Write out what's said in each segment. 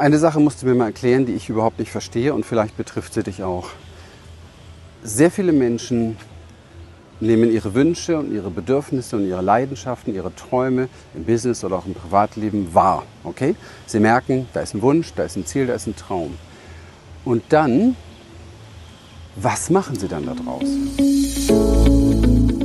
Eine Sache musst du mir mal erklären, die ich überhaupt nicht verstehe und vielleicht betrifft sie dich auch. Sehr viele Menschen nehmen ihre Wünsche und ihre Bedürfnisse und ihre Leidenschaften, ihre Träume im Business oder auch im Privatleben wahr. Okay? Sie merken, da ist ein Wunsch, da ist ein Ziel, da ist ein Traum. Und dann, was machen sie dann daraus?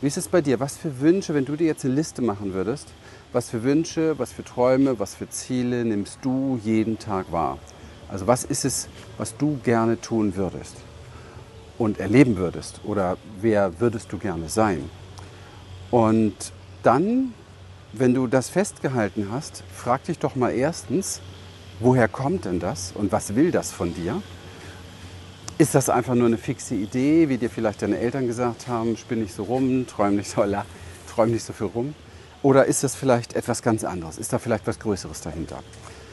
Wie ist es bei dir? Was für Wünsche, wenn du dir jetzt eine Liste machen würdest, was für Wünsche, was für Träume, was für Ziele nimmst du jeden Tag wahr? Also was ist es, was du gerne tun würdest und erleben würdest? Oder wer würdest du gerne sein? Und dann, wenn du das festgehalten hast, frag dich doch mal erstens, woher kommt denn das und was will das von dir? Ist das einfach nur eine fixe Idee, wie dir vielleicht deine Eltern gesagt haben, spinn nicht so rum, träum nicht so, träum nicht so viel rum? Oder ist das vielleicht etwas ganz anderes? Ist da vielleicht was Größeres dahinter?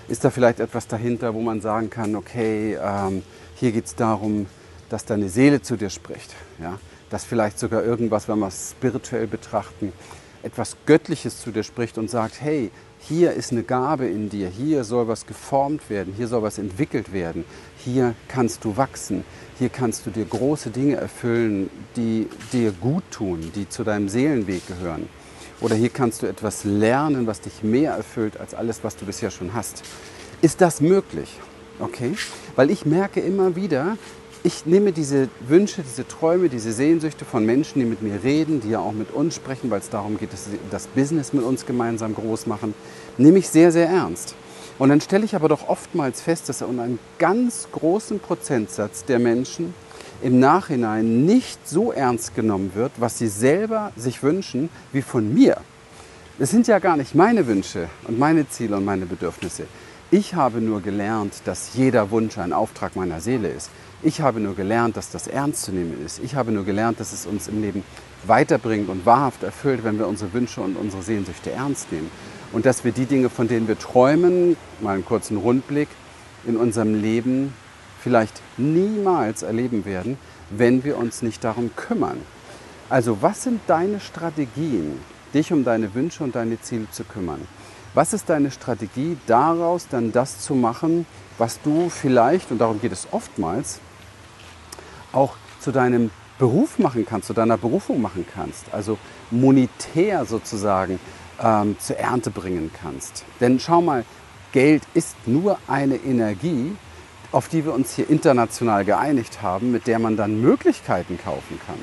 Ist da vielleicht etwas dahinter, wo man sagen kann, okay, ähm, hier geht es darum, dass deine Seele zu dir spricht? Ja? Dass vielleicht sogar irgendwas, wenn wir es spirituell betrachten, etwas Göttliches zu dir spricht und sagt, hey, hier ist eine Gabe in dir, hier soll was geformt werden, hier soll was entwickelt werden, hier kannst du wachsen, hier kannst du dir große Dinge erfüllen, die dir gut tun, die zu deinem Seelenweg gehören. Oder hier kannst du etwas lernen, was dich mehr erfüllt als alles, was du bisher schon hast. Ist das möglich? Okay? Weil ich merke immer wieder, ich nehme diese Wünsche, diese Träume, diese Sehnsüchte von Menschen, die mit mir reden, die ja auch mit uns sprechen, weil es darum geht, dass sie das Business mit uns gemeinsam groß machen, nehme ich sehr, sehr ernst. Und dann stelle ich aber doch oftmals fest, dass in einem ganz großen Prozentsatz der Menschen im Nachhinein nicht so ernst genommen wird, was sie selber sich wünschen, wie von mir. Es sind ja gar nicht meine Wünsche und meine Ziele und meine Bedürfnisse. Ich habe nur gelernt, dass jeder Wunsch ein Auftrag meiner Seele ist. Ich habe nur gelernt, dass das ernst zu nehmen ist. Ich habe nur gelernt, dass es uns im Leben weiterbringt und wahrhaft erfüllt, wenn wir unsere Wünsche und unsere Sehnsüchte ernst nehmen. Und dass wir die Dinge, von denen wir träumen, mal einen kurzen Rundblick, in unserem Leben vielleicht niemals erleben werden, wenn wir uns nicht darum kümmern. Also was sind deine Strategien, dich um deine Wünsche und deine Ziele zu kümmern? Was ist deine Strategie, daraus dann das zu machen, was du vielleicht, und darum geht es oftmals, auch zu deinem Beruf machen kannst, zu deiner Berufung machen kannst, also monetär sozusagen ähm, zur Ernte bringen kannst. Denn schau mal, Geld ist nur eine Energie, auf die wir uns hier international geeinigt haben, mit der man dann Möglichkeiten kaufen kann.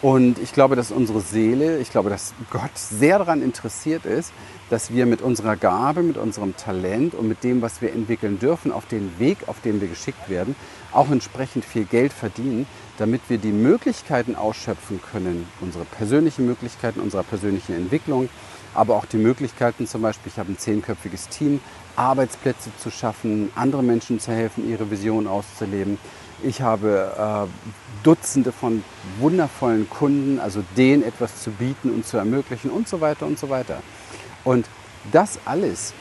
Und ich glaube, dass unsere Seele, ich glaube, dass Gott sehr daran interessiert ist, dass wir mit unserer Gabe, mit unserem Talent und mit dem, was wir entwickeln dürfen, auf den Weg, auf dem wir geschickt werden, auch entsprechend viel Geld verdienen, damit wir die Möglichkeiten ausschöpfen können, unsere persönlichen Möglichkeiten, unserer persönlichen Entwicklung, aber auch die Möglichkeiten, zum Beispiel, ich habe ein zehnköpfiges Team, Arbeitsplätze zu schaffen, anderen Menschen zu helfen, ihre Vision auszuleben. Ich habe äh, Dutzende von wundervollen Kunden, also denen etwas zu bieten und zu ermöglichen und so weiter und so weiter. Und das alles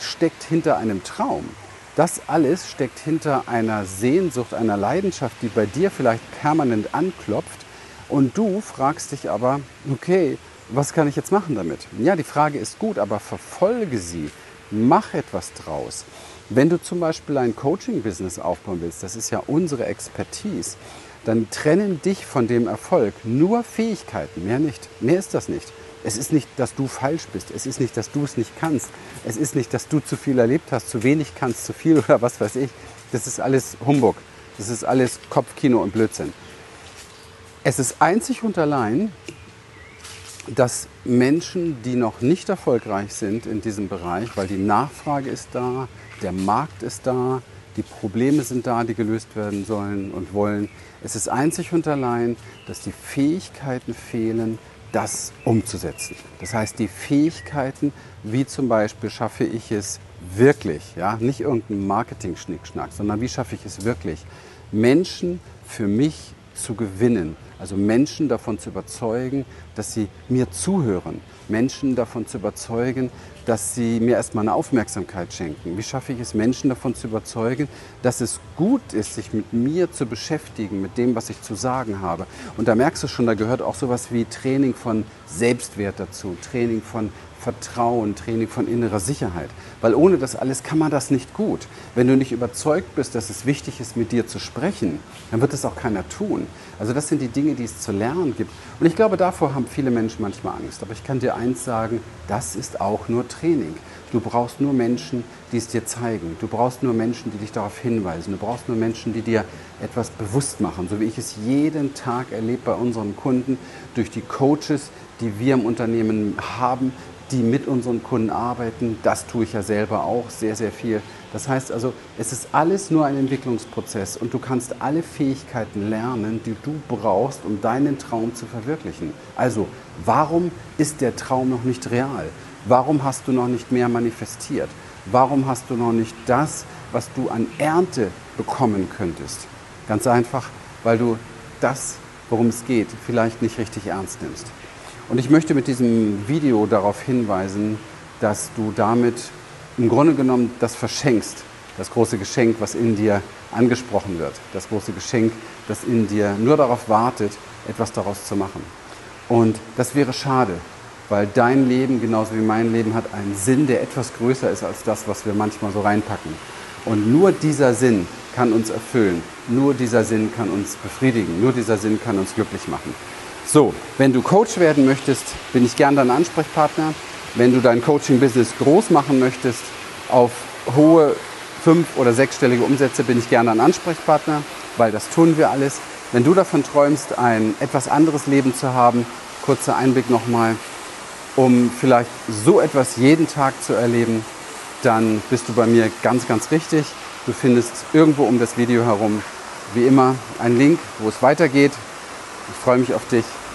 steckt hinter einem Traum. Das alles steckt hinter einer Sehnsucht, einer Leidenschaft, die bei dir vielleicht permanent anklopft. Und du fragst dich aber, okay, was kann ich jetzt machen damit? Ja, die Frage ist gut, aber verfolge sie. Mach etwas draus. Wenn du zum Beispiel ein Coaching-Business aufbauen willst, das ist ja unsere Expertise, dann trennen dich von dem Erfolg nur Fähigkeiten, mehr nicht. Mehr ist das nicht. Es ist nicht, dass du falsch bist. Es ist nicht, dass du es nicht kannst. Es ist nicht, dass du zu viel erlebt hast, zu wenig kannst, zu viel oder was weiß ich. Das ist alles Humbug. Das ist alles Kopfkino und Blödsinn. Es ist einzig und allein dass Menschen, die noch nicht erfolgreich sind in diesem Bereich, weil die Nachfrage ist da, der Markt ist da, Die Probleme sind da, die gelöst werden sollen und wollen. Es ist einzig und allein, dass die Fähigkeiten fehlen, das umzusetzen. Das heißt, die Fähigkeiten, wie zum Beispiel schaffe ich es wirklich, ja, nicht irgendein Marketing-Schnickschnack, sondern wie schaffe ich es wirklich, Menschen für mich zu gewinnen, also Menschen davon zu überzeugen, dass sie mir zuhören, Menschen davon zu überzeugen, dass sie mir erstmal eine Aufmerksamkeit schenken? Wie schaffe ich es, Menschen davon zu überzeugen, dass es gut ist, sich mit mir zu beschäftigen, mit dem, was ich zu sagen habe? Und da merkst du schon, da gehört auch sowas wie Training von Selbstwert dazu, Training von Vertrauen, Training von innerer Sicherheit. Weil ohne das alles kann man das nicht gut. Wenn du nicht überzeugt bist, dass es wichtig ist, mit dir zu sprechen, dann wird es auch keiner tun. Also das sind die Dinge, die es zu lernen gibt. Und ich glaube, davor haben viele Menschen manchmal Angst. Aber ich kann dir eins sagen, das ist auch nur Training. Du brauchst nur Menschen, die es dir zeigen. Du brauchst nur Menschen, die dich darauf hinweisen. Du brauchst nur Menschen, die dir etwas bewusst machen, so wie ich es jeden Tag erlebe bei unseren Kunden, durch die Coaches, die wir im Unternehmen haben, die mit unseren Kunden arbeiten. Das tue ich ja selber auch sehr, sehr viel. Das heißt also, es ist alles nur ein Entwicklungsprozess und du kannst alle Fähigkeiten lernen, die du brauchst, um deinen Traum zu verwirklichen. Also, warum ist der Traum noch nicht real? Warum hast du noch nicht mehr manifestiert? Warum hast du noch nicht das, was du an Ernte bekommen könntest? Ganz einfach, weil du das, worum es geht, vielleicht nicht richtig ernst nimmst. Und ich möchte mit diesem Video darauf hinweisen, dass du damit im Grunde genommen das verschenkst, das große Geschenk, was in dir angesprochen wird, das große Geschenk, das in dir nur darauf wartet, etwas daraus zu machen. Und das wäre schade, weil dein Leben genauso wie mein Leben hat einen Sinn, der etwas größer ist als das, was wir manchmal so reinpacken. Und nur dieser Sinn kann uns erfüllen, nur dieser Sinn kann uns befriedigen, nur dieser Sinn kann uns glücklich machen. So, wenn du Coach werden möchtest, bin ich gern dein Ansprechpartner. Wenn du dein Coaching-Business groß machen möchtest, auf hohe fünf- oder sechsstellige Umsätze, bin ich gern dein Ansprechpartner, weil das tun wir alles. Wenn du davon träumst, ein etwas anderes Leben zu haben, kurzer Einblick nochmal, um vielleicht so etwas jeden Tag zu erleben, dann bist du bei mir ganz, ganz richtig. Du findest irgendwo um das Video herum, wie immer, einen Link, wo es weitergeht. Ich freue mich auf dich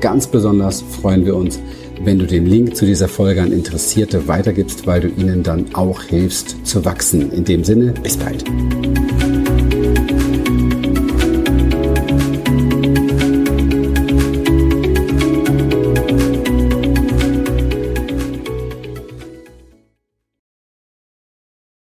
Ganz besonders freuen wir uns, wenn du den Link zu dieser Folge an Interessierte weitergibst, weil du ihnen dann auch hilfst zu wachsen. In dem Sinne, bis bald.